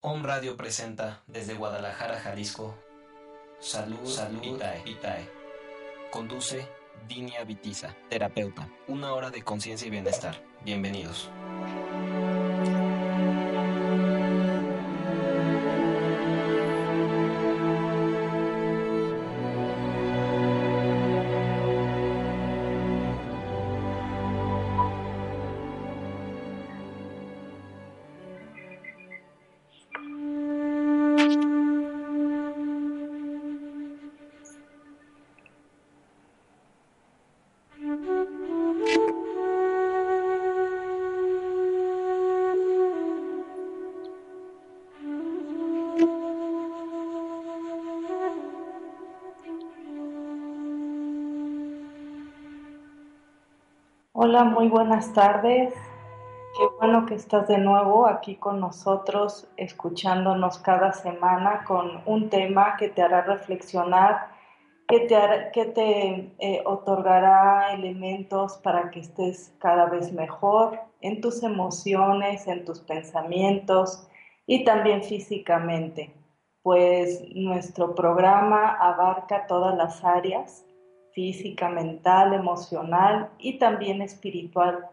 Home Radio presenta desde Guadalajara, Jalisco. Salud, Salud Vitae. Vitae. Conduce Dinia Vitiza, terapeuta. Una hora de conciencia y bienestar. Bienvenidos. Muy buenas tardes. Qué bueno que estás de nuevo aquí con nosotros, escuchándonos cada semana con un tema que te hará reflexionar, que te, que te eh, otorgará elementos para que estés cada vez mejor en tus emociones, en tus pensamientos y también físicamente, pues nuestro programa abarca todas las áreas física, mental, emocional y también espiritual.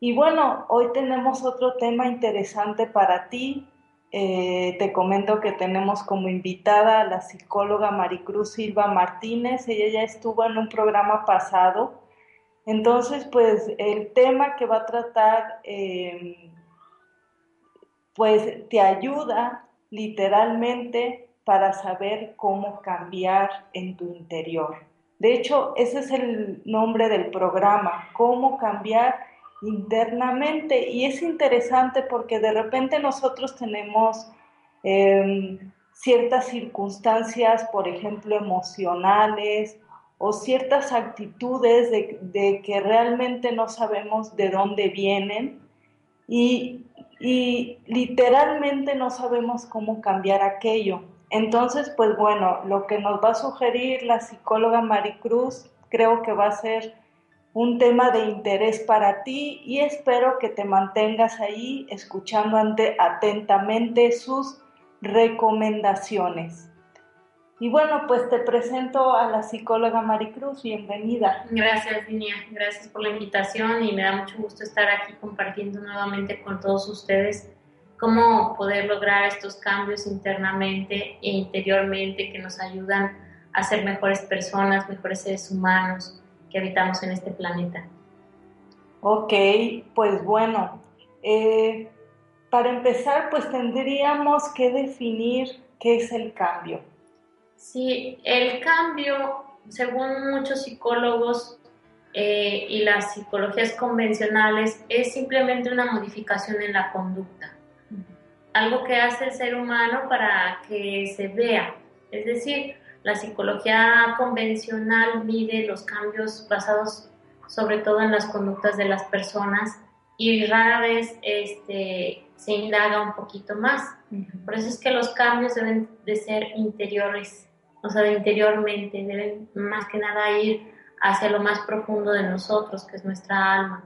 Y bueno, hoy tenemos otro tema interesante para ti. Eh, te comento que tenemos como invitada a la psicóloga Maricruz Silva Martínez. Ella ya estuvo en un programa pasado. Entonces, pues el tema que va a tratar, eh, pues te ayuda literalmente para saber cómo cambiar en tu interior. De hecho, ese es el nombre del programa, cómo cambiar internamente. Y es interesante porque de repente nosotros tenemos em, ciertas circunstancias, por ejemplo, emocionales o ciertas actitudes de, que realmente no sabemos de dónde vienen y literalmente no sabemos cómo cambiar aquello. Entonces, pues bueno, lo que nos va a sugerir la psicóloga Maricruz creo que va a ser un tema de interés para ti y espero que te mantengas ahí escuchando atentamente sus recomendaciones. Y bueno, pues te presento a la psicóloga Maricruz, bienvenida. Gracias, Dinia, gracias por la invitación y me da mucho gusto estar aquí compartiendo nuevamente con todos ustedes cómo poder lograr estos cambios internamente e interiormente que nos ayudan a ser mejores personas, mejores seres humanos que habitamos en este planeta. Ok, pues bueno, eh, para empezar, pues tendríamos que definir qué es el cambio. Sí, el cambio, según muchos psicólogos eh, y las psicologías convencionales, es simplemente una modificación en la conducta algo que hace el ser humano para que se vea. Es decir, la psicología convencional mide los cambios basados sobre todo en las conductas de las personas y rara vez este, se indaga un poquito más. Por eso es que los cambios deben de ser interiores, o sea, de interiormente, deben más que nada ir hacia lo más profundo de nosotros, que es nuestra alma,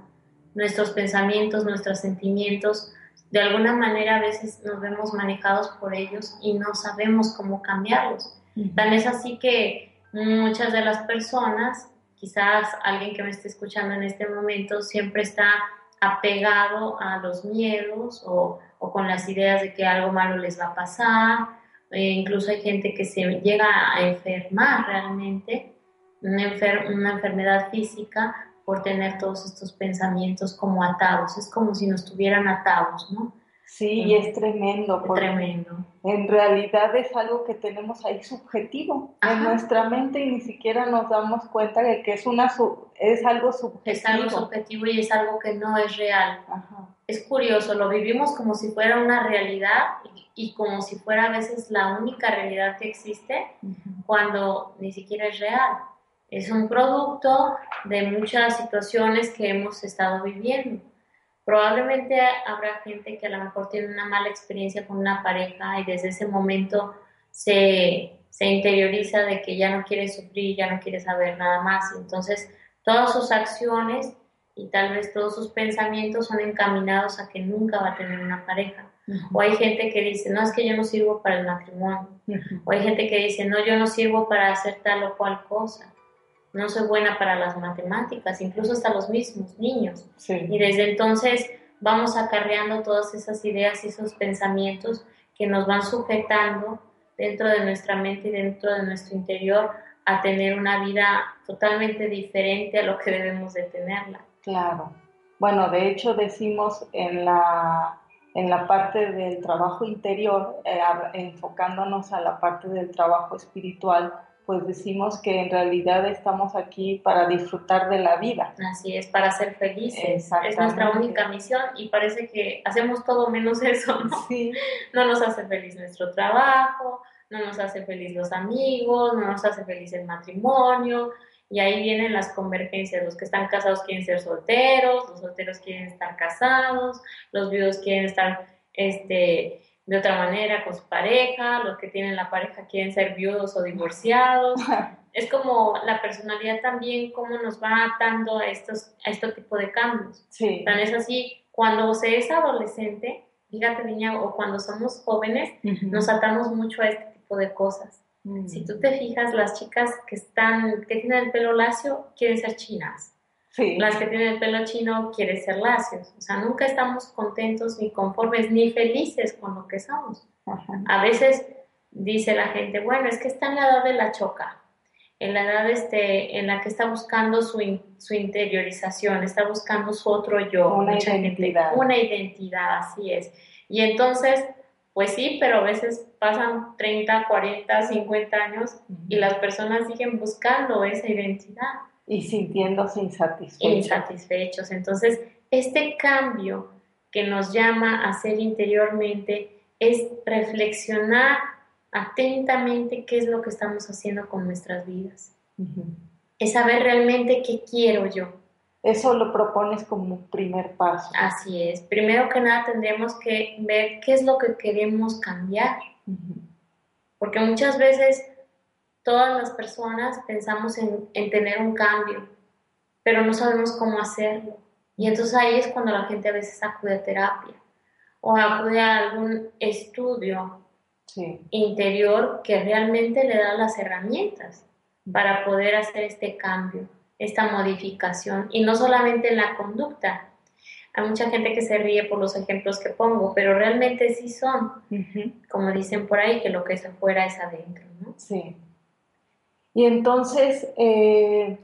nuestros pensamientos, nuestros sentimientos, de alguna manera a veces nos vemos manejados por ellos y no sabemos cómo cambiarlos. Tan es así que muchas de las personas, quizás alguien que me esté escuchando en este momento, siempre está apegado a los miedos o, con las ideas de que algo malo les va a pasar. E incluso hay gente que se llega a enfermar realmente, una, una enfermedad física por tener todos estos pensamientos como atados. Es como si nos tuvieran atados, ¿no? Sí, y es tremendo. tremendo. En realidad es algo que tenemos ahí subjetivo en nuestra mente y ni siquiera nos damos cuenta de que es, una, es algo subjetivo. Es algo subjetivo y es algo que no es real. es curioso, lo vivimos como si fuera una realidad y, como si fuera a veces la única realidad que existe cuando ni siquiera es real. Es un producto de muchas situaciones que hemos estado viviendo. Probablemente habrá gente que a lo mejor tiene una mala experiencia con una pareja y desde ese momento se, se interioriza de que ya no quiere sufrir, ya no quiere saber nada más. Entonces, todas sus acciones y tal vez todos sus pensamientos son encaminados a que nunca va a tener una pareja. O hay gente que dice, no, es que yo no sirvo para el matrimonio. O hay gente que dice, no, yo no sirvo para hacer tal o cual cosa. No soy buena para las matemáticas, incluso hasta los mismos niños. Y desde entonces vamos acarreando todas esas ideas y esos pensamientos que nos van sujetando dentro de nuestra mente y dentro de nuestro interior a tener una vida totalmente diferente a lo que debemos de tenerla. Claro. Bueno, de hecho decimos en la, en la parte del trabajo interior, eh, enfocándonos a la parte del trabajo espiritual, pues decimos que en realidad estamos aquí para disfrutar de la vida. Así es, para ser felices. Es nuestra única misión y parece que hacemos todo menos eso, ¿no? Sí. No nos hace feliz nuestro trabajo, no nos hace feliz los amigos, no nos hace feliz el matrimonio, y ahí vienen las convergencias. Los que están casados quieren ser solteros, los solteros quieren estar casados, los viudos quieren estar este, de otra manera con su pareja, los que tienen la pareja quieren ser viudos o divorciados. es como la personalidad también, cómo nos va atando a estos a este tipo de cambios. Sí. Tan es así, cuando se es adolescente, fíjate niña, o cuando somos jóvenes, nos atamos mucho a este tipo de cosas. Mm. Si tú te fijas, las chicas que están, que tienen el pelo lacio, quieren ser chinas. Las que tienen el pelo chino quieren ser lacios. O sea, nunca estamos contentos ni conformes ni felices con lo que somos. A veces dice la gente, bueno, es que está en la edad de la choca, en la edad este, en la que está buscando su, su interiorización, está buscando su otro yo. Una identidad. una identidad, así es. Y entonces pues sí, pero a veces pasan 30, 40, 50 años y las personas siguen buscando esa identidad. Y sintiéndose insatisfechos. Insatisfechos. Entonces, este cambio que nos llama a hacer interiormente es reflexionar atentamente qué es lo que estamos haciendo con nuestras vidas. Es saber realmente qué quiero yo eso lo propones como un primer paso. Así es. Primero que nada tendremos que ver qué es lo que queremos cambiar. Porque muchas veces todas las personas pensamos en, en, tener un cambio, pero no sabemos cómo hacerlo. Y entonces ahí es cuando la gente a veces acude a terapia o acude a algún estudio interior que realmente le da las herramientas para poder hacer este cambio esta modificación y no solamente en la conducta. Hay mucha gente que se ríe por los ejemplos que pongo, pero realmente sí son, como dicen por ahí, que lo que es afuera es adentro, ¿no? Sí. Y entonces, eh,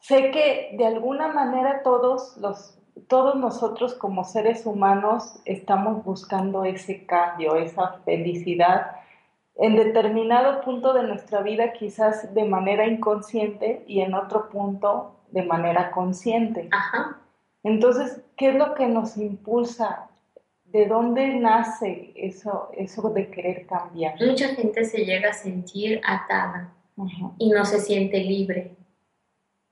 sé que de alguna manera todos los todos nosotros como seres humanos estamos buscando ese cambio, esa felicidad en determinado punto de nuestra vida quizás de manera inconsciente y en otro punto de manera consciente. Ajá. Entonces, ¿qué es lo que nos impulsa? ¿De dónde nace eso, eso de querer cambiar? Mucha gente se llega a sentir atada y no se siente libre.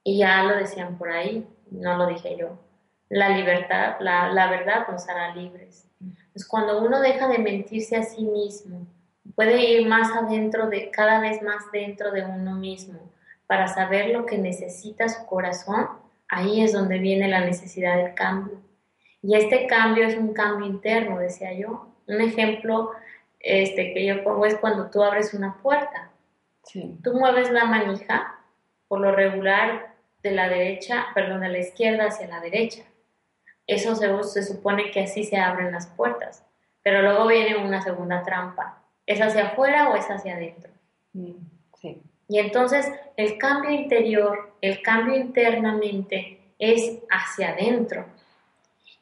Y ya lo decían por ahí, no lo dije yo. La libertad, la, la verdad nos hará libres. Es cuando uno deja de mentirse a sí mismo, puede ir más adentro de cada vez más dentro de uno mismo para saber lo que necesita su corazón, ahí es donde viene la necesidad del cambio. Y este cambio es un cambio interno, decía yo. Un ejemplo este, que yo pongo es cuando tú abres una puerta. Tú mueves la manija, por lo regular, de la derecha, perdón, de la izquierda hacia la derecha. Eso se, se supone que así se abren las puertas. Pero luego viene una segunda trampa, ¿Es hacia afuera o es hacia adentro? Mm, sí. Y entonces el cambio interior, el cambio internamente es hacia adentro.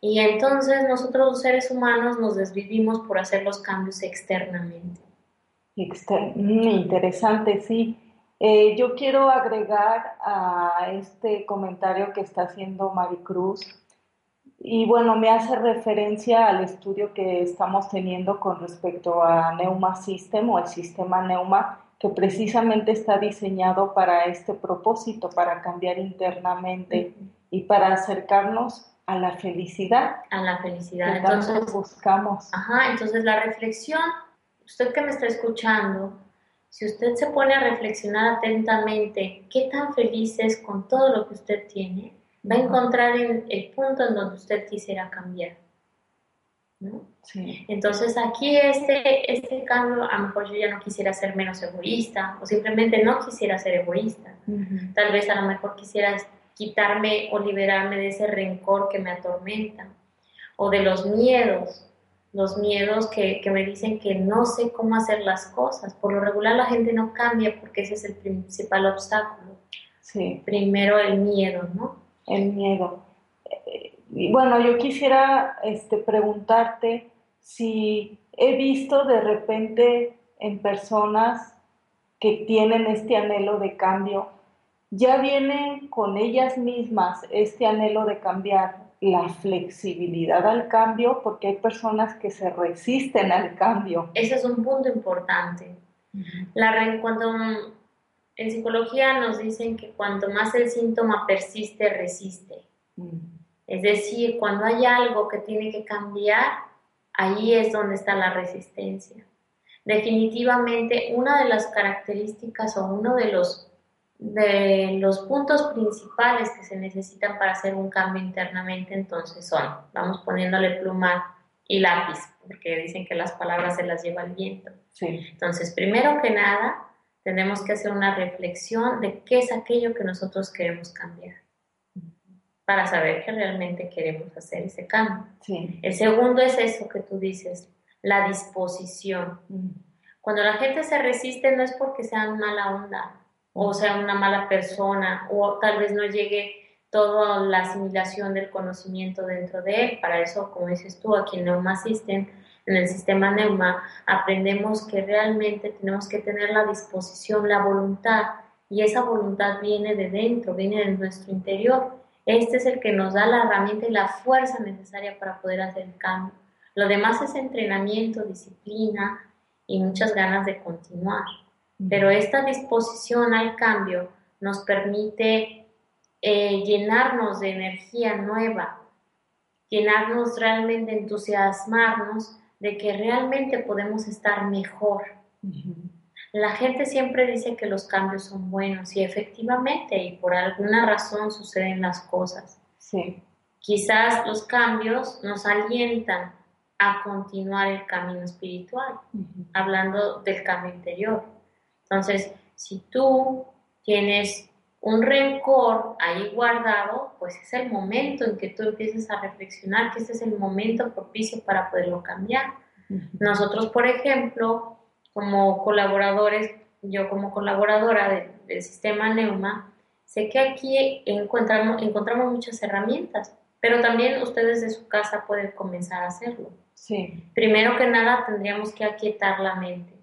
Y entonces nosotros los seres humanos nos desvivimos por hacer los cambios externamente. Mm, interesante, sí. Eh, yo quiero agregar a este comentario que está haciendo Maricruz Y bueno, me hace referencia al estudio que estamos teniendo con respecto a Neuma System o el sistema Neuma, que precisamente está diseñado para este propósito, para cambiar internamente y para acercarnos a la felicidad. A la felicidad. entonces buscamos. Ajá, entonces la reflexión, usted que me está escuchando, si usted se pone a reflexionar atentamente qué tan feliz es con todo lo que usted tiene, va a encontrar el, el punto en donde usted quisiera cambiar. ¿no? Sí. Entonces aquí este, este cambio, a lo mejor yo ya no quisiera ser menos egoísta o simplemente no quisiera ser egoísta. Tal vez a lo mejor quisiera quitarme o liberarme de ese rencor que me atormenta o de los miedos, los miedos que, que me dicen que no sé cómo hacer las cosas. Por lo regular la gente no cambia porque ese es el principal obstáculo. Sí. Primero el miedo, ¿no? El miedo. Y bueno, yo quisiera este, preguntarte si he visto de repente en personas que tienen este anhelo de cambio, ya viene con ellas mismas este anhelo de cambiar la flexibilidad al cambio, porque hay personas que se resisten al cambio. Ese es un punto importante. La, cuando en psicología nos dicen que cuanto más el síntoma persiste, resiste. Es decir, cuando hay algo que tiene que cambiar, ahí es donde está la resistencia. Definitivamente, una de las características o uno de los, de los puntos principales que se necesitan para hacer un cambio internamente, entonces son, vamos poniéndole pluma y lápiz, porque dicen que las palabras se las lleva el viento. Entonces, primero que nada, tenemos que hacer una reflexión de qué es aquello que nosotros queremos cambiar para saber que realmente queremos hacer ese cambio. El segundo es eso que tú dices, la disposición. Cuando la gente se resiste no es porque sea mala onda o sea una mala persona o tal vez no llegue toda la asimilación del conocimiento dentro de él. Para eso, como dices tú, aquí en Neuma System, en el sistema Neuma, aprendemos que realmente tenemos que tener la disposición, la voluntad, y esa voluntad viene de dentro, viene de nuestro interior. Este es el que nos da la herramienta y la fuerza necesaria para poder hacer el cambio. Lo demás es entrenamiento, disciplina y muchas ganas de continuar. Pero esta disposición al cambio nos permite eh, llenarnos de energía nueva, llenarnos realmente, entusiasmarnos de que realmente podemos estar mejor. La gente siempre dice que los cambios son buenos y efectivamente, y por alguna razón suceden las cosas. Sí. Quizás los cambios nos alientan a continuar el camino espiritual, hablando del cambio interior. Entonces, si tú tienes un rencor ahí guardado, pues es el momento en que tú empieces a reflexionar que este es el momento propicio para poderlo cambiar. Nosotros, por ejemplo, como colaboradores, yo como colaboradora del sistema Neuma, sé que aquí encontramos, encontramos muchas herramientas, pero también ustedes de su casa pueden comenzar a hacerlo. Sí. Primero que nada tendríamos que aquietar la mente.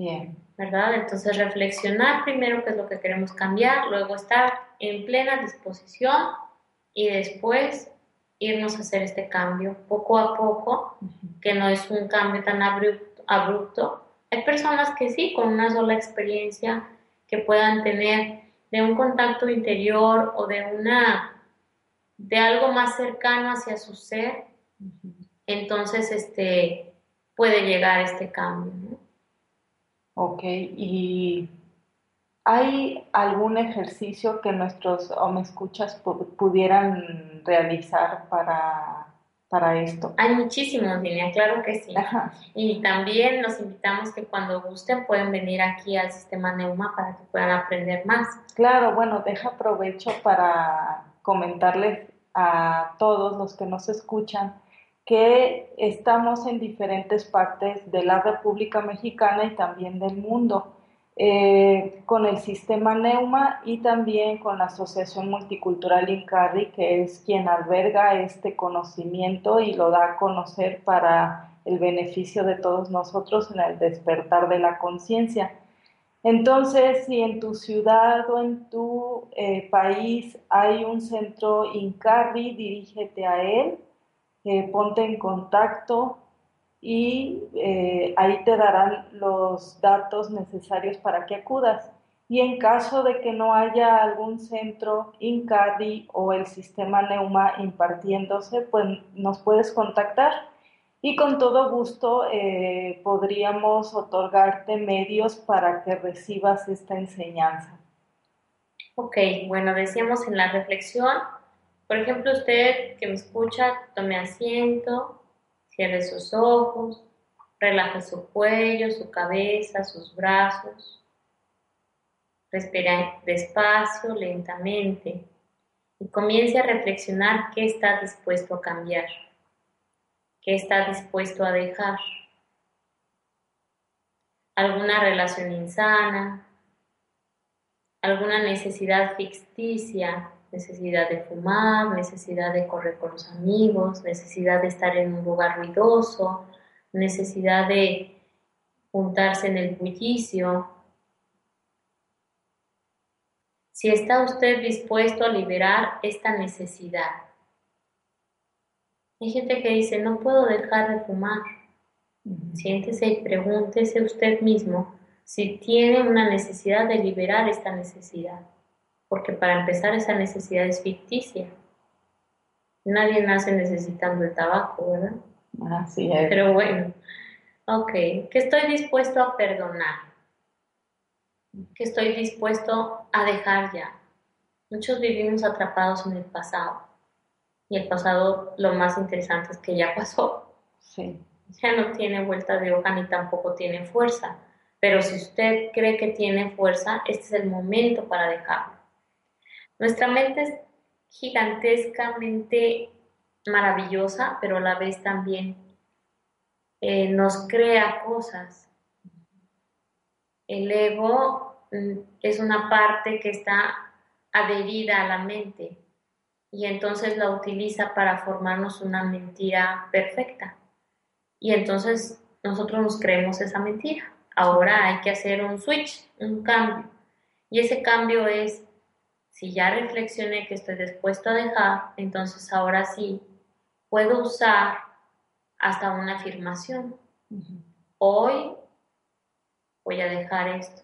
Bien. ¿Verdad? Entonces reflexionar primero qué es lo que queremos cambiar, luego estar en plena disposición y después irnos a hacer este cambio poco a poco, que no es un cambio tan abrupto abrupto. Hay personas que sí, con una sola experiencia que puedan tener de un contacto interior o de una de algo más cercano hacia su ser, entonces este puede llegar este cambio. ¿no? Ok, y ¿hay algún ejercicio que nuestros o me escuchas pudieran realizar para para esto? Hay muchísimos, Línea, claro que sí. Y también los invitamos que cuando gusten pueden venir aquí al sistema Neuma para que puedan aprender más. Claro, bueno, deja aprovecho para comentarles a todos los que nos escuchan que estamos en diferentes partes de la República Mexicana y también del mundo. Eh, con el sistema Neuma y también con la Asociación Multicultural INCARRI, que es quien alberga este conocimiento y lo da a conocer para el beneficio de todos nosotros en el despertar de la conciencia. Entonces, si en tu ciudad o en tu eh, país hay un centro INCARRI, dirígete a él, eh, ponte en contacto y eh, ahí te darán los datos necesarios para que acudas. Y en caso de que no haya algún centro INCARRI o el sistema Neuma impartiéndose, pues nos puedes contactar y con todo gusto eh, podríamos otorgarte medios para que recibas esta enseñanza. Ok, bueno, decíamos en la reflexión, por ejemplo, usted que me escucha, tome asiento, cierre sus ojos, relaje su cuello, su cabeza, sus brazos, respira despacio, lentamente. Y comience a reflexionar qué está dispuesto a cambiar que está dispuesto a dejar. Alguna relación insana, alguna necesidad ficticia, necesidad de fumar, necesidad de correr con los amigos, necesidad de estar en un lugar ruidoso, necesidad de juntarse en el bullicio. Si está usted dispuesto a liberar esta necesidad, hay gente que dice, no puedo dejar de fumar. Siéntese y pregúntese usted mismo si tiene una necesidad de liberar esta necesidad. Porque para empezar esa necesidad es ficticia. Nadie nace necesitando el tabaco, ¿verdad? Así es. Pero bueno, ok, ¿qué estoy dispuesto a perdonar? ¿Qué estoy dispuesto a dejar ya? Muchos vivimos atrapados en el pasado y el pasado lo más interesante es que ya pasó. Sí. Ya no tiene vuelta de hoja ni tampoco tiene fuerza. Pero si usted cree que tiene fuerza, este es el momento para dejarlo. Nuestra mente es gigantescamente maravillosa, pero a la vez también eh, nos crea cosas. El ego mm, es una parte que está adherida a la mente y entonces la utiliza para formarnos una mentira perfecta. Y entonces nosotros nos creemos esa mentira. Ahora hay que hacer un switch, un cambio. Y ese cambio es, si ya reflexioné que estoy dispuesto a dejar, entonces ahora sí puedo usar hasta una afirmación. Hoy voy a dejar esto.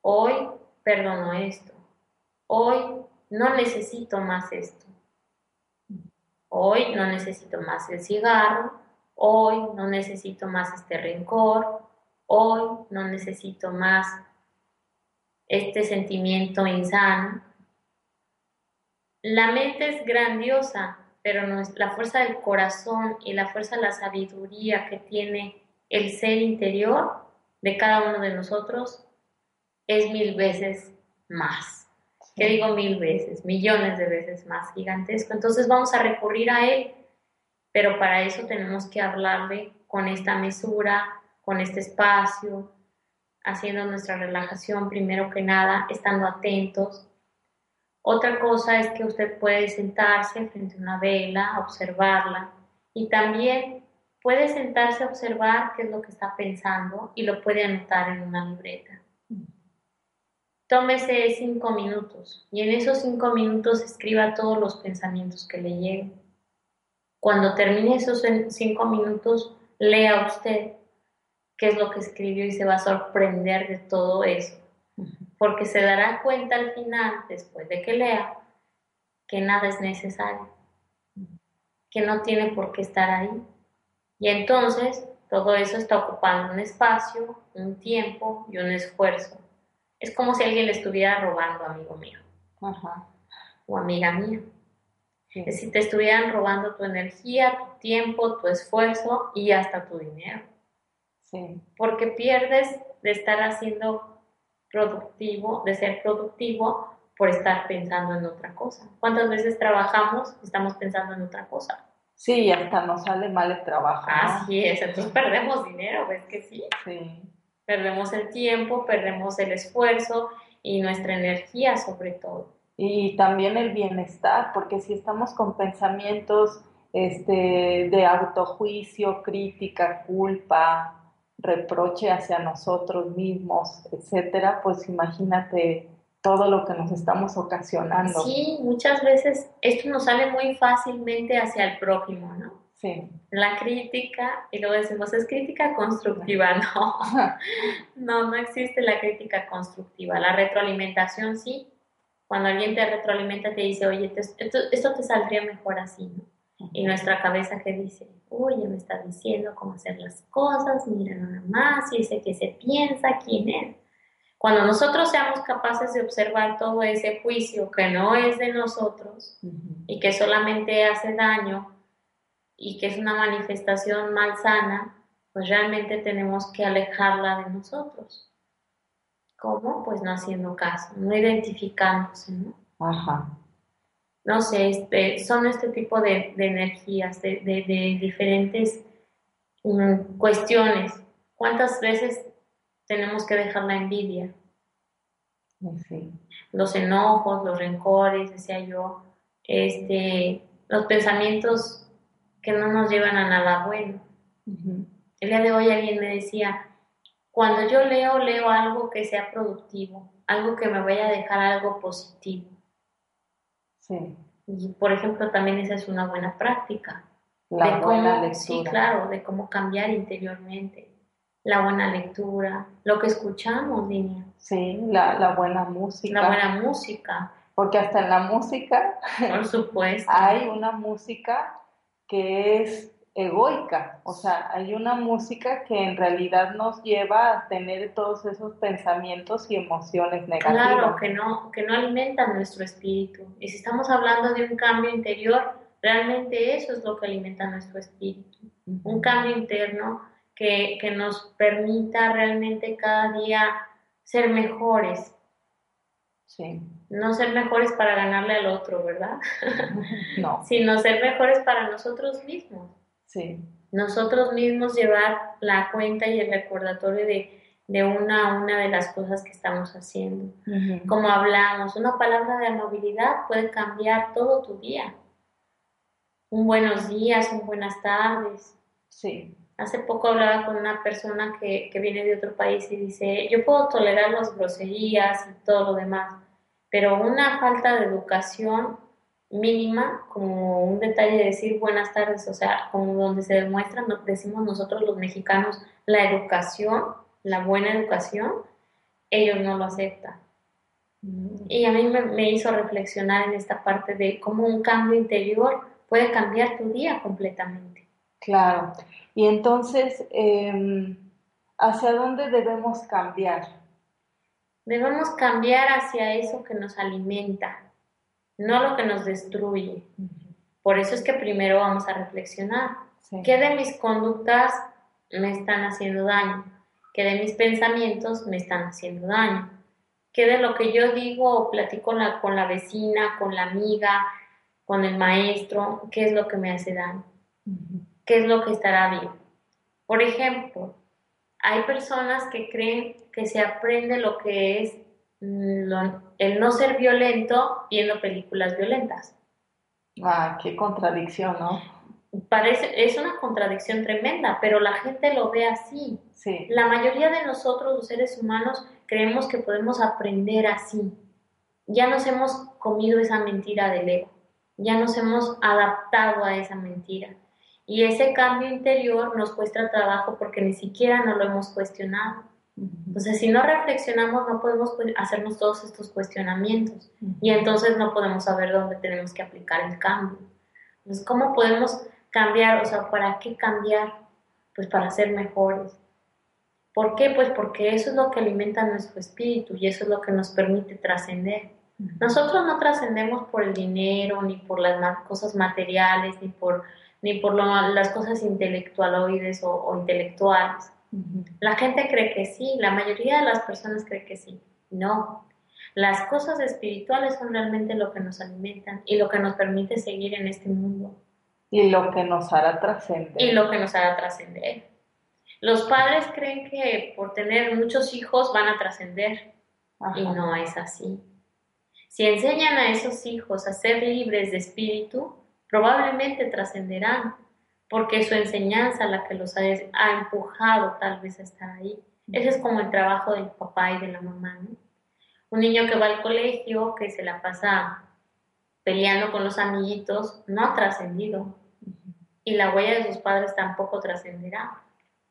Hoy perdono esto. Hoy no necesito más esto. Hoy no necesito más el cigarro, hoy no necesito más este rencor, hoy no necesito más este sentimiento insano. La mente es grandiosa, pero la fuerza del corazón y la fuerza de la sabiduría que tiene el ser interior de cada uno de nosotros es mil veces más que digo mil veces, millones de veces más gigantesco. Entonces vamos a recurrir a Él, pero para eso tenemos que hablarle con esta mesura, con este espacio, haciendo nuestra relajación primero que nada, estando atentos. Otra cosa es que usted puede sentarse frente a una vela, observarla y también puede sentarse a observar qué es lo que está pensando y lo puede anotar en una libreta. Tómese cinco minutos y en esos cinco minutos escriba todos los pensamientos que le lleguen. Cuando termine esos cinco minutos, lea usted qué es lo que escribió y se va a sorprender de todo eso. Porque se dará cuenta al final, después de que lea, que nada es necesario, que no tiene por qué estar ahí. Y entonces todo eso está ocupando un espacio, un tiempo y un esfuerzo es como si alguien le estuviera robando, amigo mío. O amiga mía. Es si te estuvieran robando tu energía, tu tiempo, tu esfuerzo y hasta tu dinero. Sí. Porque pierdes de estar haciendo productivo, de ser productivo por estar pensando en otra cosa. ¿Cuántas veces trabajamos y estamos pensando en otra cosa? Sí, hasta nos sale mal el trabajo. Así es, entonces perdemos dinero, ¿ves que sí? Sí. Perdemos el tiempo, perdemos el esfuerzo y nuestra energía sobre todo. Y también el bienestar, porque si estamos con pensamientos este, de autojuicio, crítica, culpa, reproche hacia nosotros mismos, etcétera, pues imagínate todo lo que nos estamos ocasionando. Sí, muchas veces esto nos sale muy fácilmente hacia el prójimo, ¿no? Sí. La crítica, y luego decimos, es crítica constructiva, no. No, no existe la crítica constructiva. La retroalimentación sí. Cuando alguien te retroalimenta, te dice, oye, esto, esto te saldría mejor así, ¿no? Y nuestra cabeza que dice, oye, me está diciendo cómo hacer las cosas, mira nada más, y ese que se piensa, quién es. Cuando nosotros seamos capaces de observar todo ese juicio que no es de nosotros y que solamente hace daño y que es una manifestación malsana, pues realmente tenemos que alejarla de nosotros. ¿Cómo? Pues no haciendo caso, no identificándose, ¿no? Ajá no sé, este, son este tipo de, energías, de, diferentes mm, cuestiones. ¿Cuántas veces tenemos que dejar la envidia? Los enojos, los rencores, decía yo, este, los pensamientos que no nos llevan a nada bueno. El día de hoy alguien me decía, cuando yo leo, leo algo que sea productivo, algo que me vaya a dejar algo positivo. Y por ejemplo, también esa es una buena práctica. La buena lectura. Sí, claro, de cómo cambiar interiormente. La buena lectura, lo que escuchamos, niña. Sí, la, la buena música. La buena música. Porque hasta en la música. Por supuesto. hay una música que es egoica, o sea, hay una música que en realidad nos lleva a tener todos esos pensamientos y emociones negativas. Claro, que no, que no alimentan nuestro espíritu. Y si estamos hablando de un cambio interior, realmente eso es lo que alimenta nuestro espíritu. Un cambio interno que, que nos permita realmente cada día ser mejores. Sí. No ser mejores para ganarle al otro, ¿verdad? No. Sino ser mejores para nosotros mismos. Nosotros mismos llevar la cuenta y el recordatorio de, de una a una de las cosas que estamos haciendo. Como hablamos, una palabra de amabilidad puede cambiar todo tu día. Un buenos días, un buenas tardes. Sí. Hace poco hablaba con una persona que, que viene de otro país y dice, yo puedo tolerar las groserías y todo lo demás, pero una falta de educación mínima, como un detalle de decir buenas tardes, o sea, como donde se demuestra, decimos nosotros los mexicanos, la educación, la buena educación, ellos no lo aceptan. Mm. Y a mí me, hizo reflexionar en esta parte de cómo un cambio interior puede cambiar tu día completamente. Claro. Y entonces, em, ¿hacia dónde debemos cambiar? Debemos cambiar hacia eso que nos alimenta, no lo que nos destruye. Por eso es que primero vamos a reflexionar. ¿Qué de mis conductas me están haciendo daño? ¿Qué de mis pensamientos me están haciendo daño? ¿Qué de lo que yo digo o platico con la, con la vecina, con la amiga, con el maestro? ¿Qué es lo que me hace daño? ¿Qué es lo que estará bien? Por ejemplo, hay personas que creen que se aprende lo que es el no ser violento viendo películas violentas. Ah, qué contradicción, ¿no? Parece, es una contradicción tremenda, pero la gente lo ve así. Sí. La mayoría de nosotros, los seres humanos, creemos que podemos aprender así. Ya nos hemos comido esa mentira del ego, ya nos hemos adaptado a esa mentira. Y ese cambio interior nos cuesta trabajo porque ni siquiera nos lo hemos cuestionado. Entonces, si no reflexionamos, no podemos hacernos todos estos cuestionamientos y entonces no podemos saber dónde tenemos que aplicar el cambio. Entonces, ¿cómo podemos cambiar? O sea, ¿para qué cambiar? Pues para ser mejores. ¿Por qué? Pues porque eso es lo que alimenta nuestro espíritu y eso es lo que nos permite trascender. Nosotros no trascendemos por el dinero, ni por las cosas materiales, ni por, ni por las cosas intelectualoides o intelectuales. La gente cree que sí, la mayoría de las personas cree que sí. No. Las cosas espirituales son realmente lo que nos alimentan y lo que nos permite seguir en este mundo. Y lo que nos hará trascender. Y lo que nos hará trascender. Los padres creen que por tener muchos hijos van a trascender y no es así. Si enseñan a esos hijos a ser libres de espíritu, probablemente trascenderán, porque su enseñanza la que los ha, ha empujado tal vez a estar ahí. Ese es como el trabajo del papá y de la mamá, ¿no? Un niño que va al colegio, que se la pasa peleando con los amiguitos, no ha trascendido. Y la huella de sus padres tampoco trascenderá.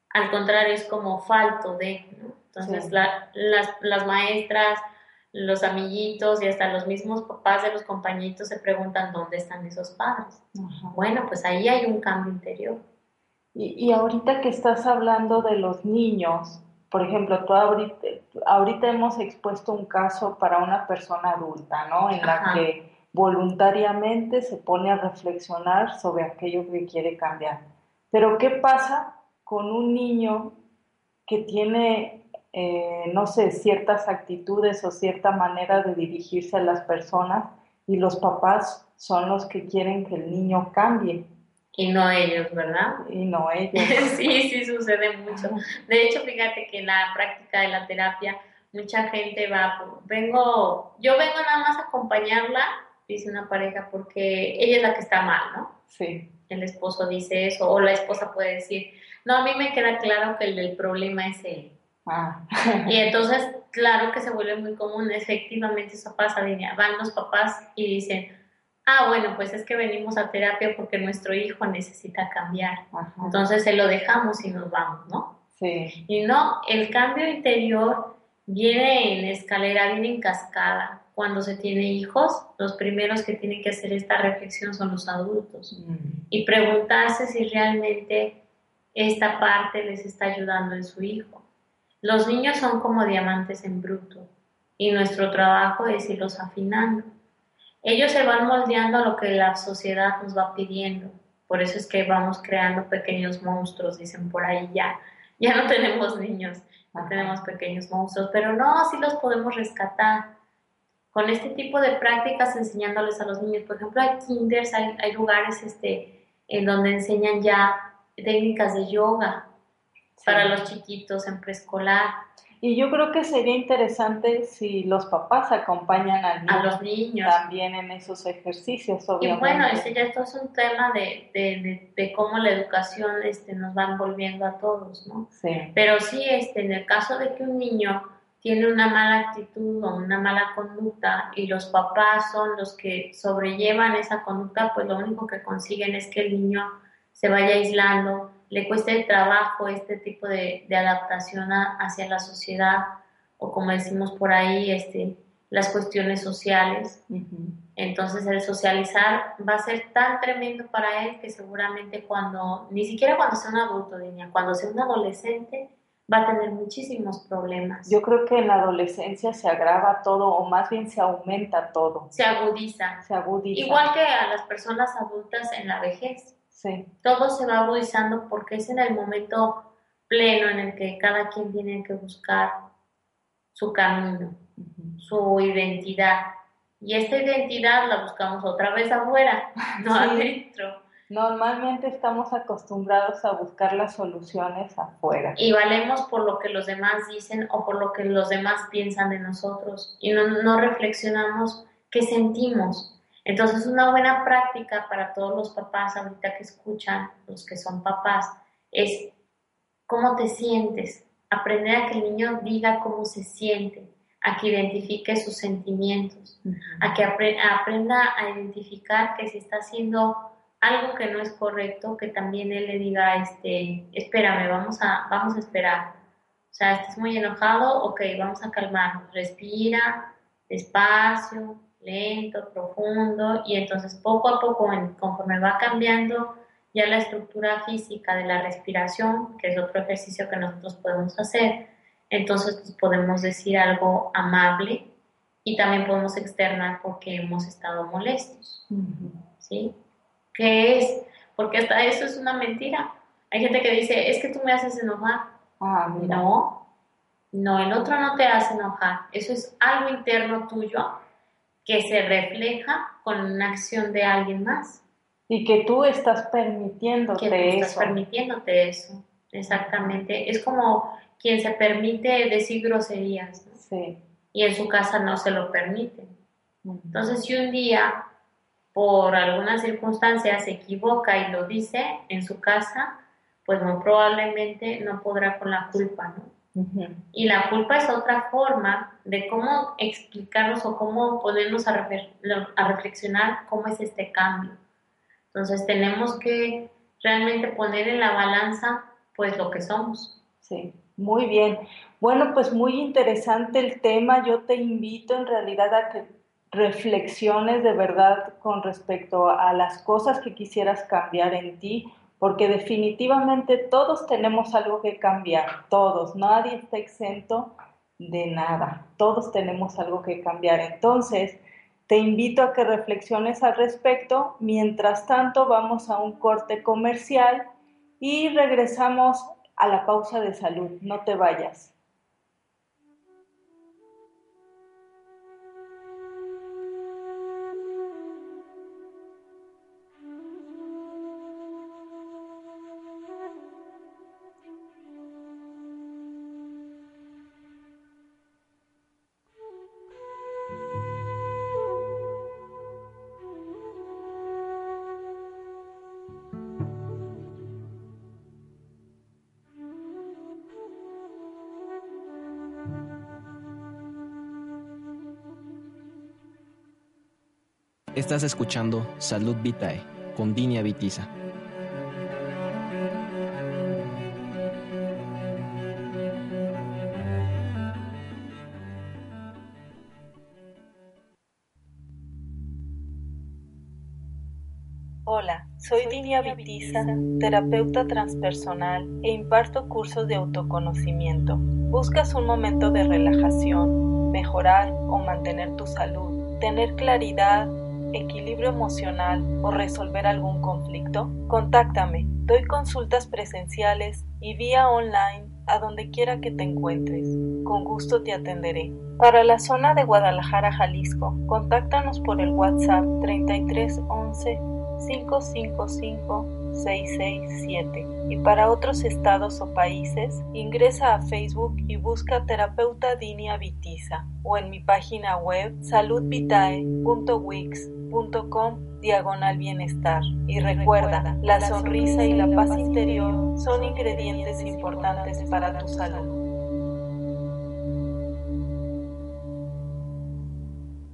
Al contrario, es como falto de, ¿no? Entonces, las, las maestras, los amiguitos y hasta los mismos papás de los compañitos se preguntan dónde están esos padres. Bueno, pues ahí hay un cambio interior. Y, y, ahorita que estás hablando de los niños, por ejemplo, tú ahorita, ahorita hemos expuesto un caso para una persona adulta, ¿no? En la que voluntariamente se pone a reflexionar sobre aquello que quiere cambiar. Pero ¿qué pasa con un niño que tiene eh, no sé, ciertas actitudes o cierta manera de dirigirse a las personas y los papás son los que quieren que el niño cambie. Y no ellos, ¿verdad? Y no ellos. sí, sí, sucede mucho. De hecho, fíjate que en la práctica de la terapia, mucha gente va, vengo, yo vengo nada más a acompañarla, dice una pareja, porque ella es la que está mal, ¿no? Sí. El esposo dice eso, o la esposa puede decir, no, a mí me queda claro que el del problema es él. Ah. y entonces, claro que se vuelve muy común, efectivamente eso pasa, van los papás y dicen, ah, bueno, pues es que venimos a terapia porque nuestro hijo necesita cambiar. Entonces se lo dejamos y nos vamos, ¿no? Sí. Y no, el cambio interior viene en escalera, viene en cascada. Cuando se tiene hijos, los primeros que tienen que hacer esta reflexión son los adultos mm. y preguntarse si realmente esta parte les está ayudando en su hijo. Los niños son como diamantes en bruto y nuestro trabajo es irlos afinando. Ellos se van moldeando a lo que la sociedad nos va pidiendo. Por eso es que vamos creando pequeños monstruos, dicen por ahí ya. Ya no tenemos niños, no tenemos pequeños monstruos, pero no, sí los podemos rescatar. Con este tipo de prácticas enseñándoles a los niños, por ejemplo, hay kinders, hay, hay lugares este, en donde enseñan ya técnicas de yoga, para los chiquitos en preescolar. Y yo creo que sería interesante si los papás acompañan a los niños también en esos ejercicios, obviamente. Y bueno, ese ya esto es un tema de, de, de, cómo la educación este, nos va envolviendo a todos, ¿no? Sí. Pero sí, este, en el caso de que un niño tiene una mala actitud o una mala conducta y los papás son los que sobrellevan esa conducta, pues lo único que consiguen es que el niño se vaya aislando, le cuesta el trabajo este tipo de, adaptación hacia la sociedad o como decimos por ahí, este, las cuestiones sociales. Entonces el socializar va a ser tan tremendo para él que seguramente cuando, ni siquiera cuando sea un adulto, niña, cuando sea un adolescente, va a tener muchísimos problemas. Yo creo que en la adolescencia se agrava todo o más bien se aumenta todo. Se agudiza. Se agudiza. Igual que a las personas adultas en la vejez. Todo se va agudizando porque es en el momento pleno en el que cada quien tiene que buscar su camino, su identidad. Y esta identidad la buscamos otra vez afuera, no adentro. Normalmente estamos acostumbrados a buscar las soluciones afuera. Y valemos por lo que los demás dicen o por lo que los demás piensan de nosotros. Y no, no reflexionamos qué sentimos, entonces, una buena práctica para todos los papás ahorita que escuchan, los que son papás, es cómo te sientes. Aprender a que el niño diga cómo se siente, a que identifique sus sentimientos, a que aprenda a identificar que si está haciendo algo que no es correcto, que también él le diga, este, espérame, vamos a, vamos a esperar. O sea, estás muy enojado, ok, vamos a calmarnos, respira, despacio, lento, profundo, y entonces poco a poco, conforme va cambiando ya la estructura física de la respiración, que es otro ejercicio que nosotros podemos hacer, entonces pues, podemos decir algo amable y también podemos externar porque hemos estado molestos. ¿Sí? ¿Qué es? Porque hasta eso es una mentira. Hay gente que dice, es que tú me haces enojar. Ah, no, no, el otro no te hace enojar. Eso es algo interno tuyo que se refleja con una acción de alguien más. Y que tú estás permitiéndote que tú estás permitiéndote eso, exactamente. Es como quien se permite decir groserías, Sí. Y en su casa no se lo permite. Entonces, si un día por alguna circunstancia se equivoca y lo dice en su casa, pues muy probablemente no podrá con la culpa, ¿no? Y la culpa es otra forma de cómo explicarnos o cómo ponernos a, a reflexionar cómo es este cambio. Entonces tenemos que realmente poner en la balanza pues lo que somos. Sí, muy bien. Bueno, pues muy interesante el tema. Yo te invito en realidad a que reflexiones de verdad con respecto a las cosas que quisieras cambiar en ti porque definitivamente todos tenemos algo que cambiar, todos, nadie está exento de nada, todos tenemos algo que cambiar. Entonces, te invito a que reflexiones al respecto. Mientras tanto, vamos a un corte comercial y regresamos a la pausa de salud. No te vayas. Estás escuchando Salud Vitae con Dinia Vitiza. Hola, soy Dinia Vitiza, terapeuta transpersonal e imparto cursos de autoconocimiento. ¿Buscas un momento de relajación, mejorar o mantener tu salud, tener claridad equilibrio emocional o resolver algún conflicto? Contáctame. Doy consultas presenciales y vía online a donde quiera que te encuentres. Con gusto te atenderé. Para la zona de Guadalajara, Jalisco, contáctanos por el WhatsApp 3311 555 667 y para otros estados o países ingresa a Facebook y busca terapeuta Dinia Vitiza o en mi página web diagonal bienestar. Y recuerda, la sonrisa y la paz interior son ingredientes importantes para tu salud.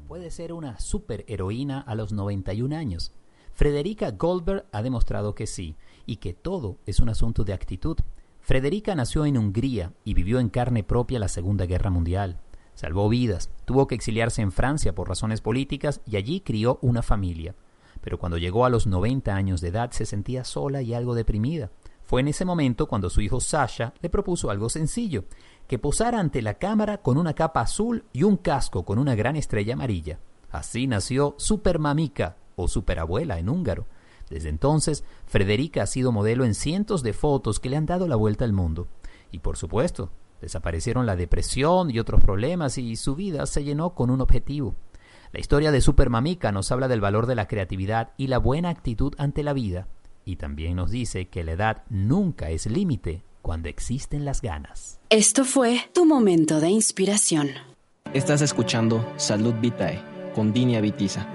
Puede ser una superheroína a los 91 años. Frederica Goldberg ha demostrado que sí, y que todo es un asunto de actitud. Frederica nació en Hungría y vivió en carne propia la Segunda Guerra Mundial. Salvó vidas, tuvo que exiliarse en Francia por razones políticas y allí crió una familia. Pero cuando llegó a los 90 años de edad se sentía sola y algo deprimida. Fue en ese momento cuando su hijo Sasha le propuso algo sencillo, que posara ante la cámara con una capa azul y un casco con una gran estrella amarilla. Así nació Supermamica o Superabuela en húngaro. Desde entonces, Frederica ha sido modelo en cientos de fotos que le han dado la vuelta al mundo. Y por supuesto, Desaparecieron la depresión y otros problemas y su vida se llenó con un objetivo. La historia de Supermamica nos habla del valor de la creatividad y la buena actitud ante la vida, y también nos dice que la edad nunca es límite cuando existen las ganas. Esto fue tu momento de inspiración. Estás escuchando Salud Vitae con Dinia Vitiza.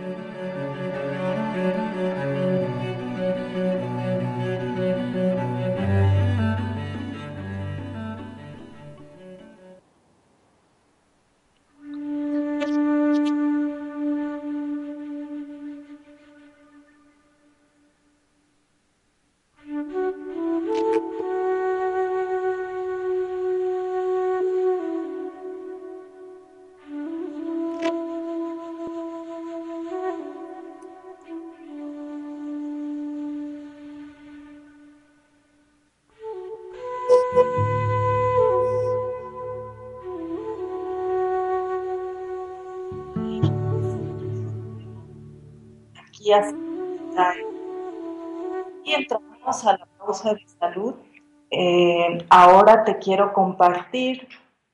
Y entramos a la pausa de salud. Eh, ahora te quiero compartir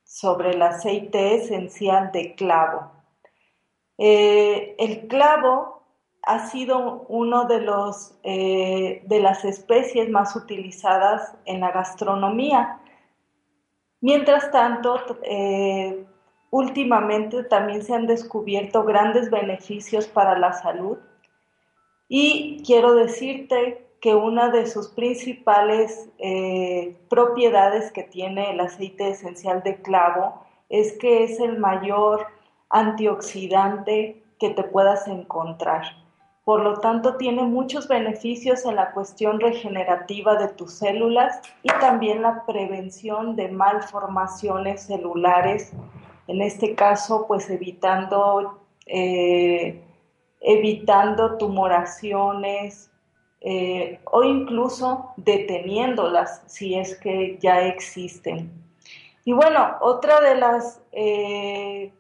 sobre el aceite esencial de clavo. Eh, el clavo ha sido uno de los eh, de las especies más utilizadas en la gastronomía. Mientras tanto, últimamente también se han descubierto grandes beneficios para la salud Y quiero decirte que una de sus principales eh, propiedades que tiene el aceite esencial de clavo es que es el mayor antioxidante que te puedas encontrar. Por lo tanto, tiene muchos beneficios en la cuestión regenerativa de tus células y también la prevención de malformaciones celulares, en este caso, pues evitando, eh, evitando tumoraciones, eh, o incluso deteniéndolas si es que ya existen. Y bueno, otra de las, eh,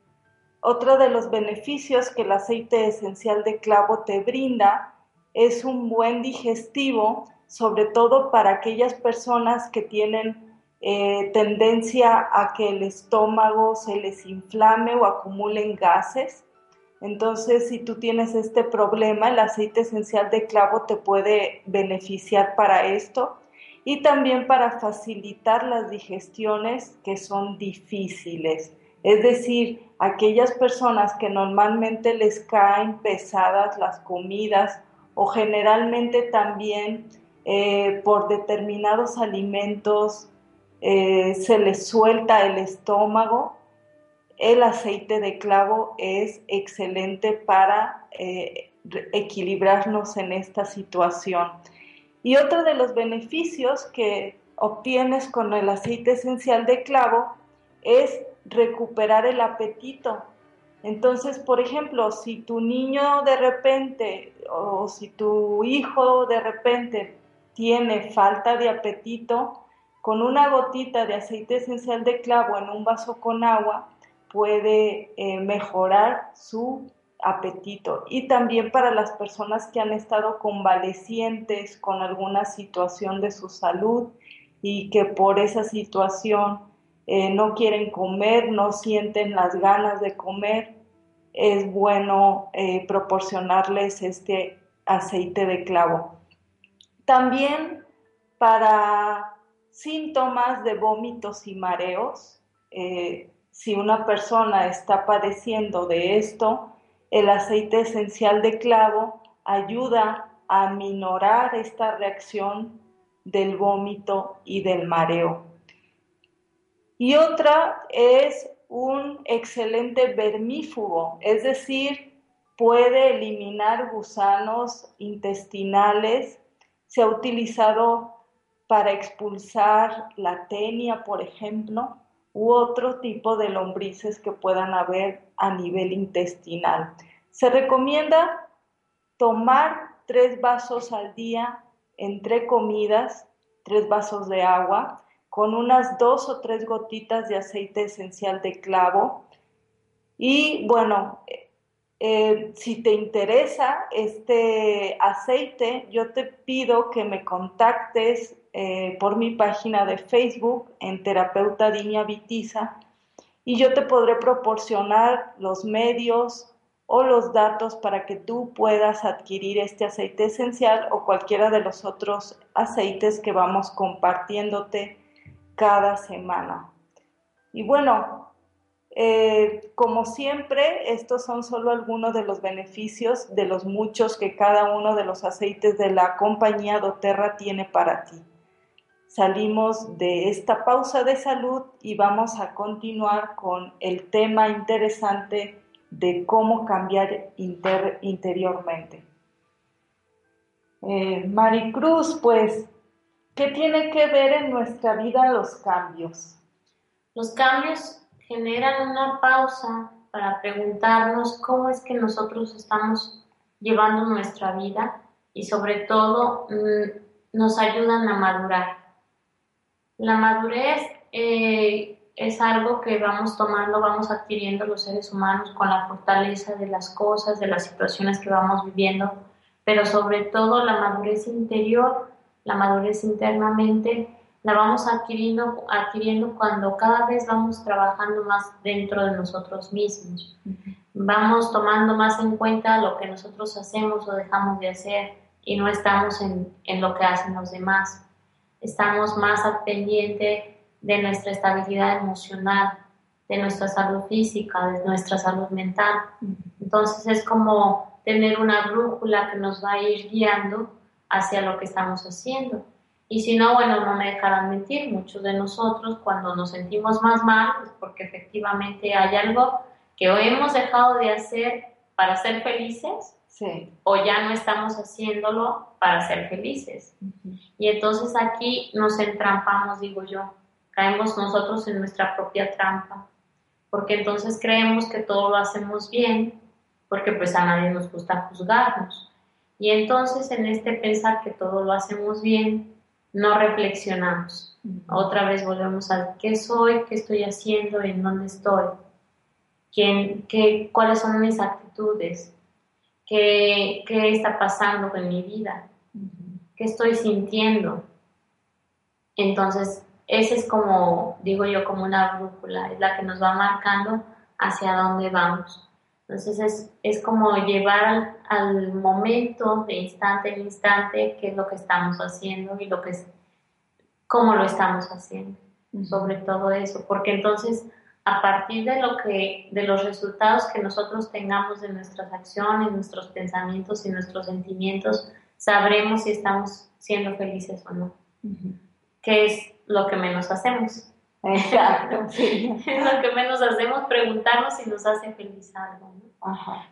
otro de los beneficios que el aceite esencial de clavo te brinda es un buen digestivo, sobre todo para aquellas personas que tienen eh, tendencia a que el estómago se les inflame o acumulen gases. Entonces, si tú tienes este problema, el aceite esencial de clavo te puede beneficiar para esto y también para facilitar las digestiones que son difíciles. Es decir, aquellas personas que normalmente les caen pesadas las comidas o generalmente también eh, por determinados alimentos eh, se les suelta el estómago, el aceite de clavo es excelente para eh, equilibrarnos en esta situación. Y otro de los beneficios que obtienes con el aceite esencial de clavo es recuperar el apetito. Entonces, por ejemplo, si tu niño de repente o si tu hijo de repente tiene falta de apetito, con una gotita de aceite esencial de clavo en un vaso con agua, puede eh, mejorar su apetito y también para las personas que han estado convalecientes con alguna situación de su salud y que por esa situación eh, no quieren comer, no sienten las ganas de comer, es bueno eh, proporcionarles este aceite de clavo. También para síntomas de vómitos y mareos, si una persona está padeciendo de esto, el aceite esencial de clavo ayuda a minorar esta reacción del vómito y del mareo. Y otra es un excelente vermífugo, es decir, puede eliminar gusanos intestinales. Se ha utilizado para expulsar la tenia, por ejemplo, u otro tipo de lombrices que puedan haber a nivel intestinal. Se recomienda tomar tres vasos al día entre comidas, tres vasos de agua, con unas dos o tres gotitas de aceite esencial de clavo. Y bueno, eh, si te interesa este aceite, yo te pido que me contactes eh, por mi página de Facebook en Terapeuta Diña Vitiza y yo te podré proporcionar los medios o los datos para que tú puedas adquirir este aceite esencial o cualquiera de los otros aceites que vamos compartiéndote cada semana. Y bueno, eh, como siempre, estos son solo algunos de los beneficios de los muchos que cada uno de los aceites de la compañía doTERRA tiene para ti salimos de esta pausa de salud y vamos a continuar con el tema interesante de cómo cambiar interiormente. Eh, Maricruz, pues, ¿qué tiene que ver en nuestra vida los cambios? Los cambios generan una pausa para preguntarnos cómo es que nosotros estamos llevando nuestra vida y sobre todo mm, nos ayudan a madurar. La madurez eh, es algo que vamos tomando, vamos adquiriendo los seres humanos con la fortaleza de las cosas, de las situaciones que vamos viviendo, pero sobre todo la madurez interior, la madurez internamente, la vamos adquiriendo, adquiriendo cuando cada vez vamos trabajando más dentro de nosotros mismos. Vamos tomando más en cuenta lo que nosotros hacemos o dejamos de hacer y no estamos en, en lo que hacen los demás estamos más al pendiente de nuestra estabilidad emocional, de nuestra salud física, de nuestra salud mental. Entonces es como tener una brújula que nos va a ir guiando hacia lo que estamos haciendo. Y si no, bueno, no me dejarán mentir, muchos de nosotros cuando nos sentimos más mal es porque efectivamente hay algo que o hemos dejado de hacer para ser felices o ya no estamos haciéndolo para ser felices. Y entonces aquí nos entrampamos, digo yo, caemos nosotros en nuestra propia trampa, porque entonces creemos que todo lo hacemos bien, porque pues a nadie nos gusta juzgarnos. Y entonces en este pensar que todo lo hacemos bien, no reflexionamos. Otra vez volvemos a qué soy, qué estoy haciendo, en dónde estoy, ¿Quién, qué, cuáles son mis actitudes, qué, qué está pasando en mi vida, qué estoy sintiendo. Entonces, ese es como, digo yo, como una brújula, es la que nos va marcando hacia dónde vamos. Entonces es, es como llevar al, momento, de instante en instante, qué es lo que estamos haciendo y lo que es, cómo lo estamos haciendo, sobre todo eso, porque entonces a partir de lo que, de los resultados que nosotros tengamos de nuestras acciones, nuestros pensamientos y nuestros sentimientos, sabremos si estamos siendo felices o no, que es lo que menos hacemos. Exacto, sí. es lo que menos hacemos, preguntarnos si nos hace feliz algo.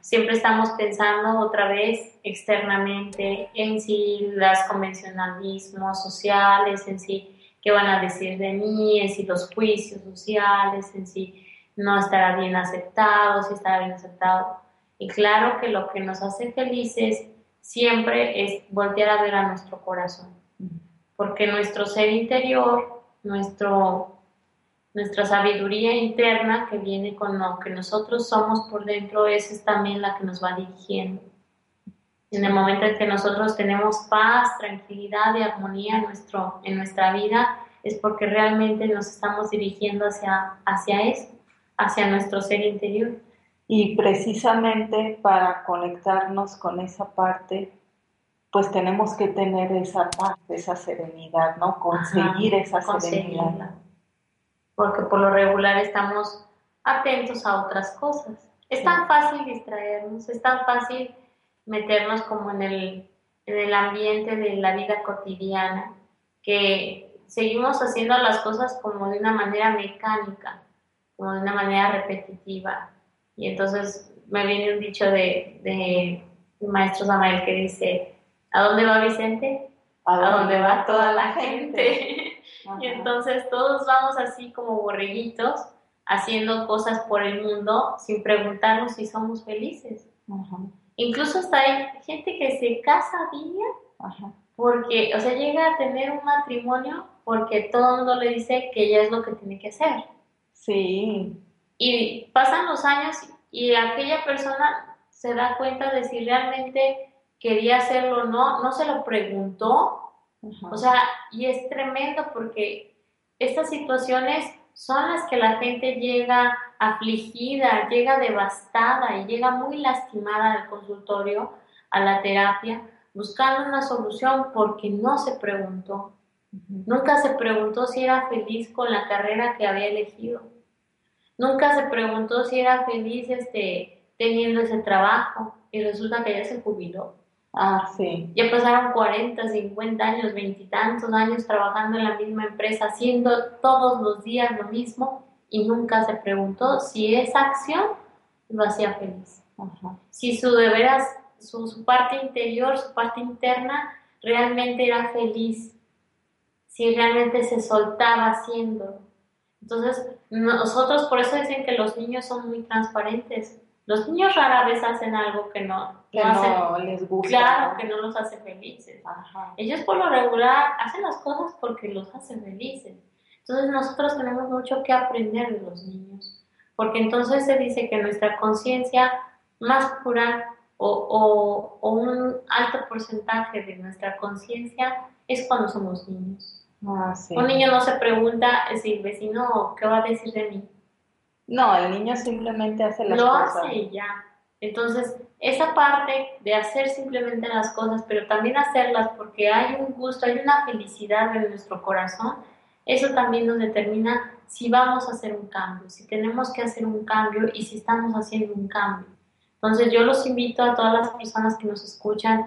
Siempre estamos pensando otra vez externamente en si los convencionalismos sociales, en si qué van a decir de mí, en si los juicios sociales, en si no estará bien aceptado, si estará bien aceptado. Y claro que lo que nos hace felices siempre es voltear a ver a nuestro corazón, porque nuestro ser interior, nuestro nuestra sabiduría interna que viene con lo que nosotros somos por dentro, esa es también la que nos va dirigiendo. En el momento en que nosotros tenemos paz, tranquilidad y armonía en, nuestro, en nuestra vida, es porque realmente nos estamos dirigiendo hacia, hacia eso, hacia nuestro ser interior. Y precisamente para conectarnos con esa parte, pues tenemos que tener esa paz, esa serenidad, ¿no? Conseguir esa serenidad porque por lo regular estamos atentos a otras cosas. Es tan fácil distraernos, es tan fácil meternos como en el, en el ambiente de la vida cotidiana, que seguimos haciendo las cosas como de una manera mecánica, como de una manera repetitiva. Y entonces me viene un dicho de, de, maestro Samael que dice, ¿a dónde va Vicente? A dónde, va toda la gente. Y entonces todos vamos así como borreguitos haciendo cosas por el mundo sin preguntarnos si somos felices. Incluso hasta hay gente que se casa día porque, o sea, llega a tener un matrimonio porque todo el mundo le dice que ella es lo que tiene que hacer. Sí. Y pasan los años y aquella persona se da cuenta de si realmente quería hacerlo o no, no se lo preguntó o sea, y es tremendo porque estas situaciones son las que la gente llega afligida, llega devastada y llega muy lastimada al consultorio, a la terapia, buscando una solución porque no se preguntó. Nunca se preguntó si era feliz con la carrera que había elegido. Nunca se preguntó si era feliz este, teniendo ese trabajo y resulta que ya se jubiló. Ah, sí. Ya pasaron 40, 50 años, veintitantos años trabajando en la misma empresa, haciendo todos los días lo mismo y nunca se preguntó si esa acción lo hacía feliz. Si su de veras, su, su parte interior, su parte interna realmente era feliz. Si realmente se soltaba haciéndolo. Entonces, nosotros por eso dicen que los niños son muy transparentes los niños rara vez hacen algo que no, les gusta. Claro, que no los hace felices. Ellos por lo regular hacen las cosas porque los hacen felices. Entonces nosotros tenemos mucho que aprender de los niños, porque entonces se dice que nuestra conciencia más pura o, o, un alto porcentaje de nuestra conciencia es cuando somos niños. Ah, un niño no se pregunta si el vecino qué va a decir de mí no, el niño simplemente hace las cosas. Lo hace y ya. Entonces, esa parte de hacer simplemente las cosas, pero también hacerlas porque hay un gusto, hay una felicidad en nuestro corazón, eso también nos determina si vamos a hacer un cambio, si tenemos que hacer un cambio y si estamos haciendo un cambio. Entonces yo los invito a todas las personas que nos escuchan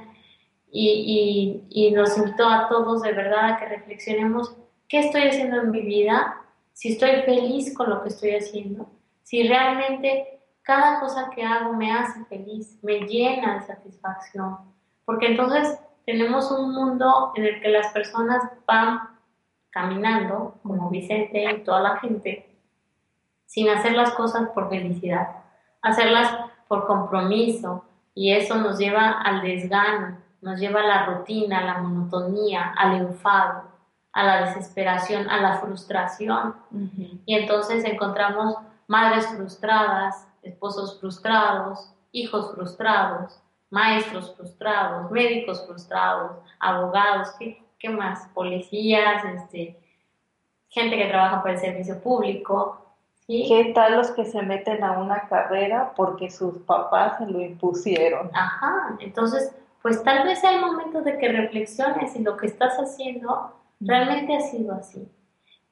y, y, y los invito a todos de verdad a que reflexionemos qué estoy haciendo en mi vida, si estoy feliz con lo que estoy haciendo, si realmente cada cosa que hago me hace feliz, me llena de satisfacción, porque entonces tenemos un mundo en el que las personas van caminando, como Vicente y toda la gente, sin hacer las cosas por felicidad, hacerlas por compromiso, y eso nos lleva al desgano, nos lleva a la rutina, a la monotonía, al enfado, a la desesperación, a la frustración. Y entonces encontramos madres frustradas, esposos frustrados, hijos frustrados, maestros frustrados, médicos frustrados, abogados, ¿qué, qué más? Policías, este, gente que trabaja para el servicio público. ¿sí? ¿Qué tal los que se meten a una carrera porque sus papás se lo impusieron? Ajá, entonces, pues tal vez sea el momento de que reflexiones si lo que estás haciendo realmente ha sido así.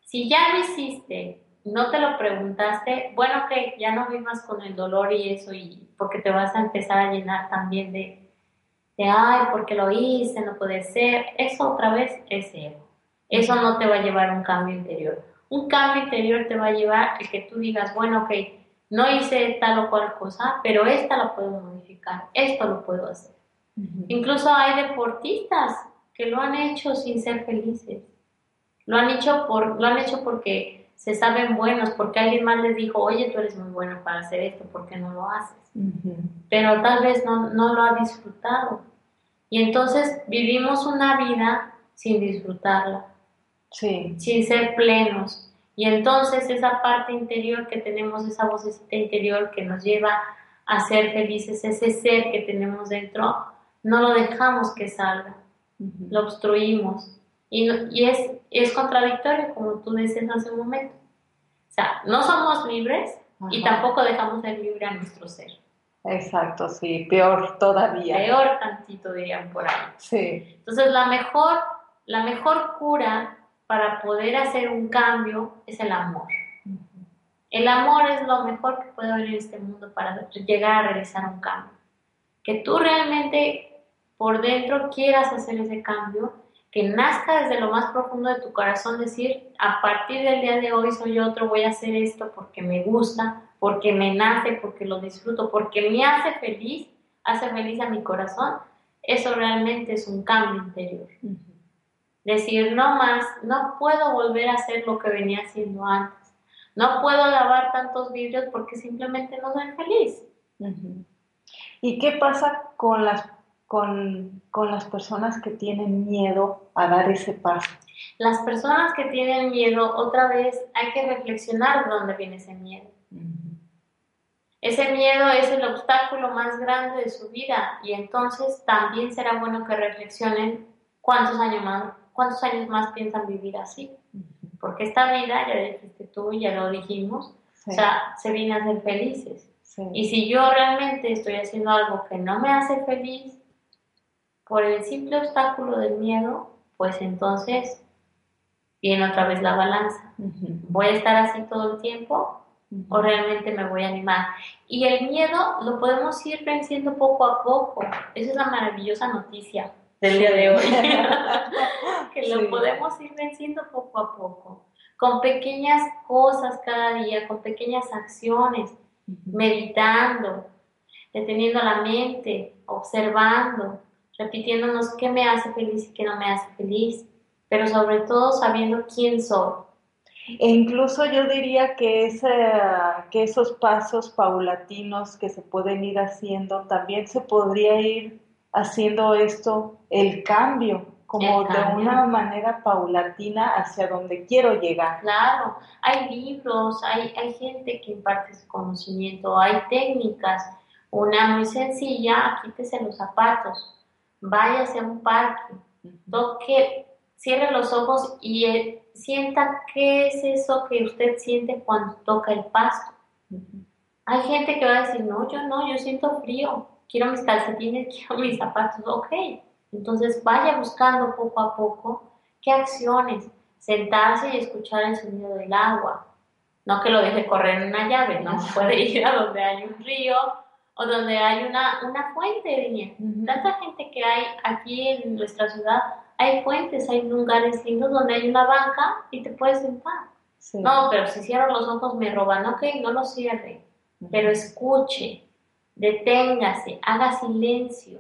Si ya lo hiciste, no te lo preguntaste, bueno, que ya no vivas con el dolor y eso, y porque te vas a empezar a llenar también de, de ay, porque lo hice, no puede ser. Eso otra vez es ego. Eso no te va a llevar a un cambio interior. Un cambio interior te va a llevar el que tú digas, bueno, ok, no hice tal o cual cosa, pero esta la puedo modificar, esto lo puedo hacer. Incluso hay deportistas que lo han hecho sin ser felices. Lo han hecho, por, lo han hecho porque se saben buenos, porque alguien más les dijo, oye, tú eres muy bueno para hacer esto, ¿por qué no lo haces? Pero tal vez no, no lo ha disfrutado. Y entonces vivimos una vida sin disfrutarla, Sí. sin ser plenos. Y entonces esa parte interior que tenemos, esa vocecita interior que nos lleva a ser felices, ese ser que tenemos dentro, no lo dejamos que salga, lo obstruimos. Y, no- y es, es contradictorio, como tú decías hace un momento. O sea, no somos libres y Ajá. tampoco dejamos ser libre a nuestro ser. Exacto, sí, peor todavía. Peor tantito, dirían por ahí. Sí. Entonces, la mejor, la mejor cura para poder hacer un cambio es el amor. El amor es lo mejor que puede haber en este mundo para llegar a realizar un cambio. Que tú realmente por dentro quieras hacer ese cambio, que nazca desde lo más profundo de tu corazón, decir, a partir del día de hoy soy otro, voy a hacer esto porque me gusta, porque me nace, porque lo disfruto, porque me hace feliz, hace feliz a mi corazón. Eso realmente es un cambio interior. Decir, no más, no puedo volver a hacer lo que venía haciendo antes. No puedo lavar tantos vidrios porque simplemente no soy feliz. ¿Y qué pasa con las, con, con las personas que tienen miedo a dar ese paso? Las personas que tienen miedo, otra vez hay que reflexionar de dónde viene ese miedo. Ese miedo es el obstáculo más grande de su vida y entonces también será bueno que reflexionen cuántos años más, cuántos años más piensan vivir así. Porque esta vida, ya dijiste tú, ya lo dijimos, Sí, o sea, se viene a ser felices. sí. Y si yo realmente estoy haciendo algo que no me hace feliz por el simple obstáculo del miedo, pues entonces viene otra vez la balanza. ¿Voy a estar así todo el tiempo o realmente me voy a animar? Y el miedo lo podemos ir venciendo poco a poco. Esa es la maravillosa noticia del día de hoy. que lo Sí. podemos ir venciendo poco a poco. Con pequeñas cosas cada día, con pequeñas acciones meditando, deteniendo la mente, observando, repitiéndonos qué me hace feliz y qué no me hace feliz, pero sobre todo sabiendo quién soy. E incluso yo diría que, ese, que esos pasos paulatinos que se pueden ir haciendo, también se podría ir haciendo esto, el cambio, como El de una manera paulatina hacia donde quiero llegar. Claro, hay libros, hay, hay gente que imparte su conocimiento, hay técnicas. Una muy sencilla, quítese los zapatos, váyase a un parque, toque, cierre los ojos y eh, sienta qué es eso que usted siente cuando toca el pasto. Hay gente que va a decir, no, yo no, yo siento frío, quiero mis calcetines, quiero mis zapatos, ok. Entonces vaya buscando poco a poco qué acciones, sentarse y escuchar el sonido del agua. No que lo deje correr en una llave, no puede ir a donde hay un río, o donde hay una, una fuente, niña. Tanta gente que hay aquí en nuestra ciudad, hay fuentes, hay lugares lindos donde hay una banca y te puedes sentar. No, pero si cierro los ojos me roban. Ok, no lo cierre, pero escuche, deténgase, haga silencio.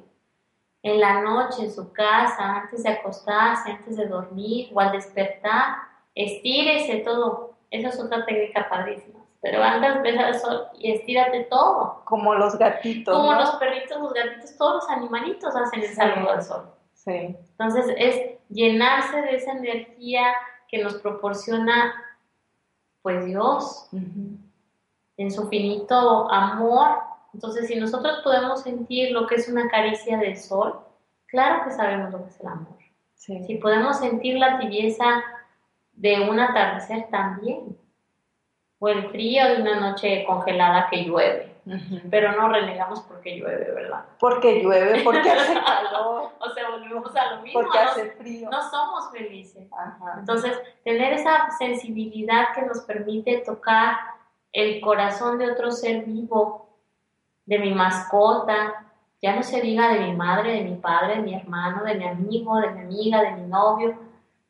En la noche, en su casa, antes de acostarse, antes de dormir o al despertar, estírese todo. Esa es otra técnica padrísima. Pero ves al sol y estírate todo. Como los gatitos. Como los perritos, los gatitos, todos los animalitos hacen el saludo al sol. Sí. Entonces es llenarse de esa energía que nos proporciona pues Dios en su finito amor. Entonces, si nosotros podemos sentir lo que es una caricia del sol, claro que sabemos lo que es el amor. Si podemos sentir la tibieza de un atardecer también, o el frío de una noche congelada que llueve. Pero no renegamos porque llueve, ¿verdad? Porque llueve, porque hace calor. o sea, volvemos a lo mismo. Porque hace frío. No somos felices. Entonces, tener esa sensibilidad que nos permite tocar el corazón de otro ser vivo, de mi mascota, ya no se diga de mi madre, de mi padre, de mi hermano, de mi amigo, de mi amiga, de mi novio,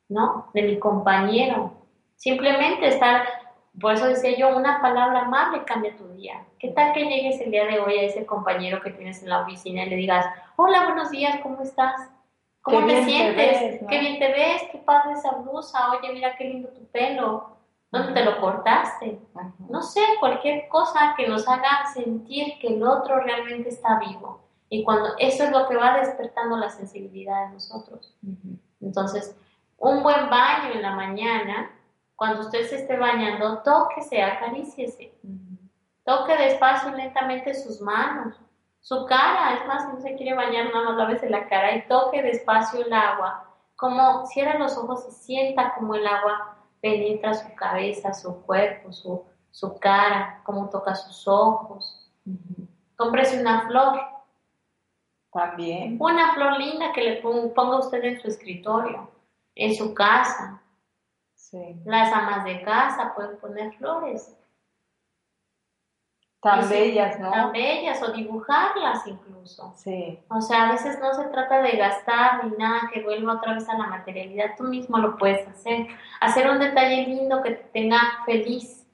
¿no? De mi compañero. Simplemente estar por eso decía yo, una palabra más le cambia tu día. ¿Qué tal que llegues el día de hoy a ese compañero que tienes en la oficina y le digas, hola, buenos días, ¿cómo estás? ¿Cómo te sientes? Qué bien te ves, qué padre esa blusa, oye, mira qué lindo tu pelo, ¿dónde te lo cortaste? No sé, cualquier cosa que nos haga sentir que el otro realmente está vivo. Y cuando eso es lo que va despertando la sensibilidad de nosotros. Entonces, un buen baño en la mañana cuando usted se esté bañando, tóquese, acaríciese. Toque despacio y lentamente sus manos, su cara. Es más, si no se quiere bañar, nada más lávese la cara y toque despacio el agua. Como cierra los ojos y sienta como el agua penetra su cabeza, su cuerpo, su, su cara, como toca sus ojos. Cómprese una flor. También. Una flor linda que le ponga usted en su escritorio, en su casa las amas de casa pueden poner flores. Tan bellas, ¿no? Tan bellas, o dibujarlas incluso. Sí. O sea, a veces no se trata de gastar ni nada que vuelva otra vez a la materialidad, tú mismo lo puedes hacer. Hacer un detalle lindo que te tenga feliz,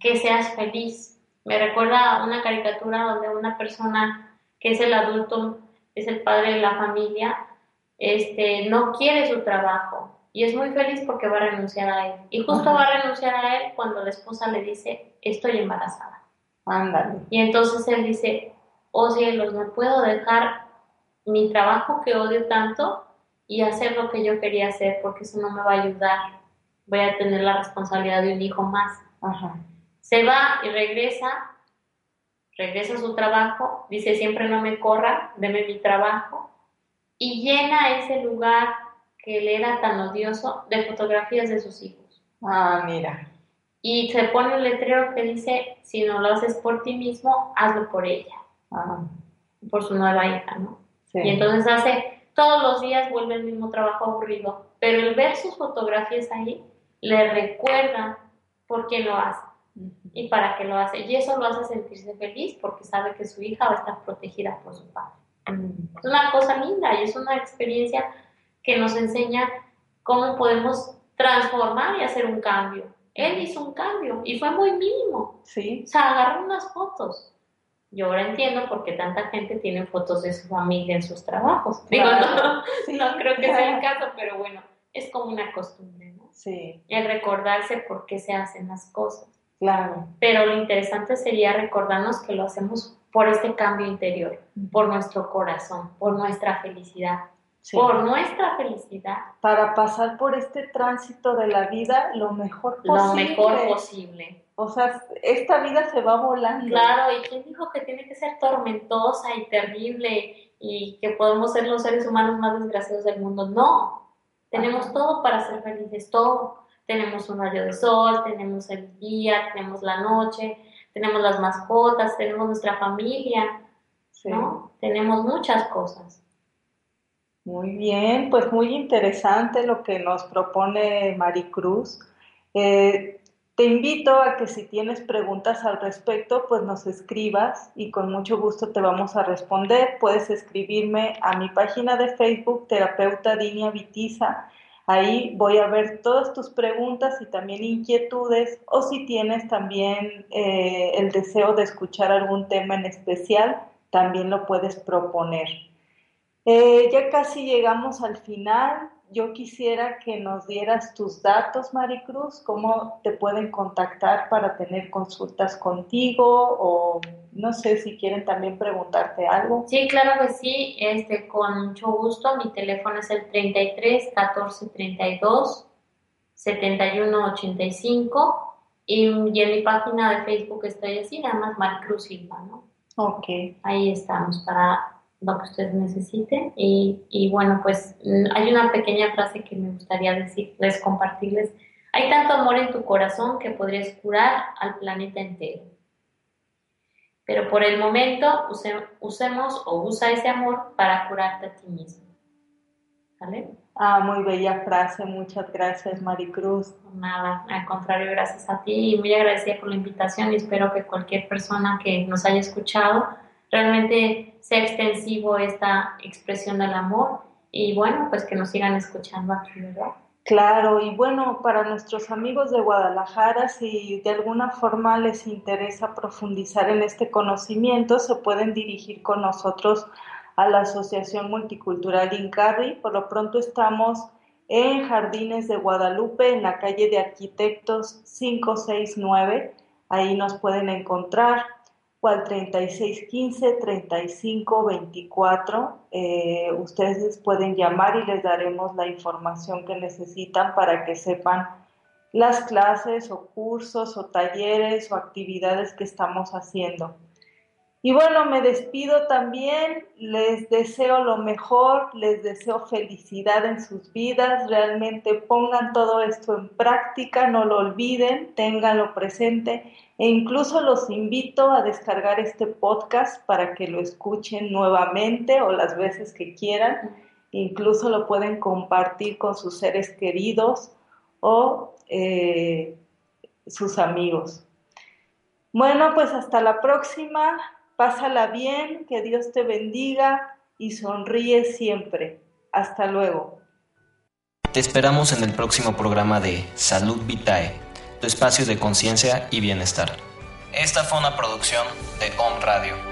que seas feliz. Me recuerda una caricatura donde una persona que es el adulto, es el padre de la familia, este, no quiere su trabajo, y es muy feliz porque va a renunciar a él. Y justo va a renunciar a él cuando la esposa le dice, estoy embarazada. Ándale. Y entonces él dice, oh cielos, no puedo dejar mi trabajo que odio tanto y hacer lo que yo quería hacer porque eso no me va a ayudar. Voy a tener la responsabilidad de un hijo más. Ajá. Se va y regresa, regresa a su trabajo, dice, siempre no me corra, deme mi trabajo y llena ese lugar que él era tan odioso de fotografías de sus hijos. Ah, mira. Y se pone un letrero que dice, si no lo haces por ti mismo, hazlo por ella. Ah. Por su nueva hija, ¿no? Sí. Y entonces hace, todos los días vuelve el mismo trabajo aburrido, pero el ver sus fotografías ahí le recuerda por qué lo hace y para qué lo hace. Y eso lo hace sentirse feliz porque sabe que su hija va a estar protegida por su padre. Es una cosa linda y es una experiencia que nos enseña cómo podemos transformar y hacer un cambio. Él hizo un cambio y fue muy mínimo. Sí. O sea, agarró unas fotos. Yo ahora entiendo por qué tanta gente tiene fotos de su familia en sus trabajos. Digo, no, no creo que sea el caso, pero bueno, es como una costumbre, ¿no? Sí. El recordarse por qué se hacen las cosas. Claro. Pero lo interesante sería recordarnos que lo hacemos por este cambio interior, por nuestro corazón, por nuestra felicidad por nuestra felicidad. Para pasar por este tránsito de la vida lo mejor posible. Lo mejor posible. O sea, esta vida se va volando. Claro, ¿y quién dijo que tiene que ser tormentosa y terrible y que podemos ser los seres humanos más desgraciados del mundo? No, tenemos todo para ser felices, todo. Tenemos un rayo de sol, tenemos el día, tenemos la noche, tenemos las mascotas, tenemos nuestra familia, ¿no? Tenemos muchas cosas. Muy bien, pues muy interesante lo que nos propone Maricruz. Eh, Te invito a que si tienes preguntas al respecto, pues nos escribas y con mucho gusto te vamos a responder. Puedes escribirme a mi página de Facebook, terapeuta Dinia Vitiza. Ahí voy a ver todas tus preguntas y también inquietudes o si tienes también eh, el deseo de escuchar algún tema en especial, también lo puedes proponer. Eh, ya casi llegamos al final yo quisiera que nos dieras tus datos, Maricruz, cómo te pueden contactar para tener consultas contigo o no sé si quieren también preguntarte algo. Sí, claro que sí, este, con mucho gusto. Mi teléfono es el 33 14 32 71 85 y, y en mi página de Facebook estoy así, nada más Maricruz Silva, ¿no? Ok. Ahí estamos para lo que ustedes necesiten. Y, y, bueno, pues mm, hay una pequeña frase que me gustaría decirles, compartirles. Hay tanto amor en tu corazón que podrías curar al planeta entero. Pero por el momento usemos o usa ese amor para curarte a ti mismo. ¿Vale? Ah, muy bella frase. Muchas gracias, Maricruz. Nada, al contrario, gracias a ti y muy agradecida por la invitación y espero que cualquier persona que nos haya escuchado realmente sea extensivo esta expresión del amor y bueno, pues que nos sigan escuchando aquí, ¿verdad? Claro, y bueno, para nuestros amigos de Guadalajara, si de alguna forma les interesa profundizar en este conocimiento, se pueden dirigir con nosotros a la Asociación Multicultural Incarri. Por lo pronto estamos en Jardines de Guadalupe, en la calle de Arquitectos 569. Ahí nos pueden encontrar o al 3615 3524. Eh, ustedes pueden llamar y les daremos la información que necesitan para que sepan las clases o cursos o talleres o actividades que estamos haciendo. Y bueno, me despido también, les deseo lo mejor, les deseo felicidad en sus vidas, realmente pongan todo esto en práctica, no lo olviden, ténganlo presente e incluso los invito a descargar este podcast para que lo escuchen nuevamente o las veces que quieran, incluso lo pueden compartir con sus seres queridos o eh, sus amigos. Bueno, pues hasta la próxima. Pásala bien, que Dios te bendiga y sonríe siempre. Hasta luego. Te esperamos en el próximo programa de Salud Vitae, tu espacio de conciencia y bienestar. Esta fue una producción de Home Radio.